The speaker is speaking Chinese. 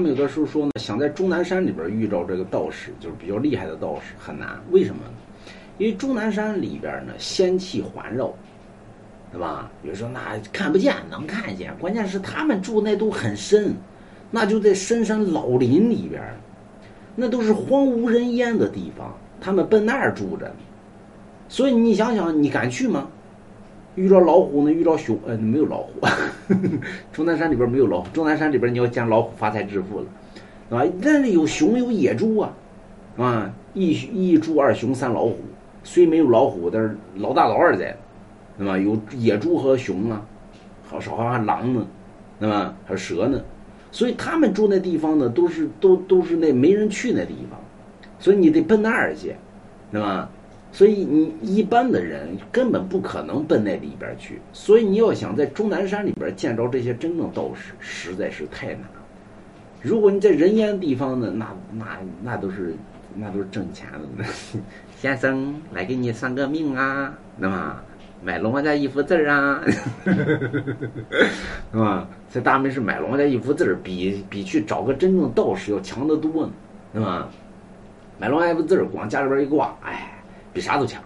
他们有的时候说呢，想在终南山里边遇到这个道士，就是比较厉害的道士很难。为什么呢？因为终南山里边呢仙气环绕，对吧？有时候那看不见，能看见，关键是他们住那都很深，那就在深山老林里边，那都是荒无人烟的地方，他们奔那儿住着。所以你想想，你敢去吗？遇到老虎呢？遇到熊？呃，没有老虎。终南山里边没有老虎。终南山里边你要见老虎，发财致富了，啊，那里有熊有野猪啊，啊，一一猪二熊三老虎，虽没有老虎，但是老大老二在，对吧？有野猪和熊啊，好少还狼呢，对吧？还有蛇呢，所以他们住那地方呢，都是都都是那没人去那地方，所以你得奔那儿去，对吧？所以你一般的人根本不可能奔那里边去，所以你要想在终南山里边见着这些真正道士，实在是太难了。如果你在人烟地方呢，那那那都是那都是挣钱的。先生来给你算个命啊，那么买龙王家一幅字儿啊，是吧？在大门市买龙王家一幅字儿，比比去找个真正道士要强得多呢，对吧？买龙王家一幅字儿，往家里边一挂，哎。比啥都强，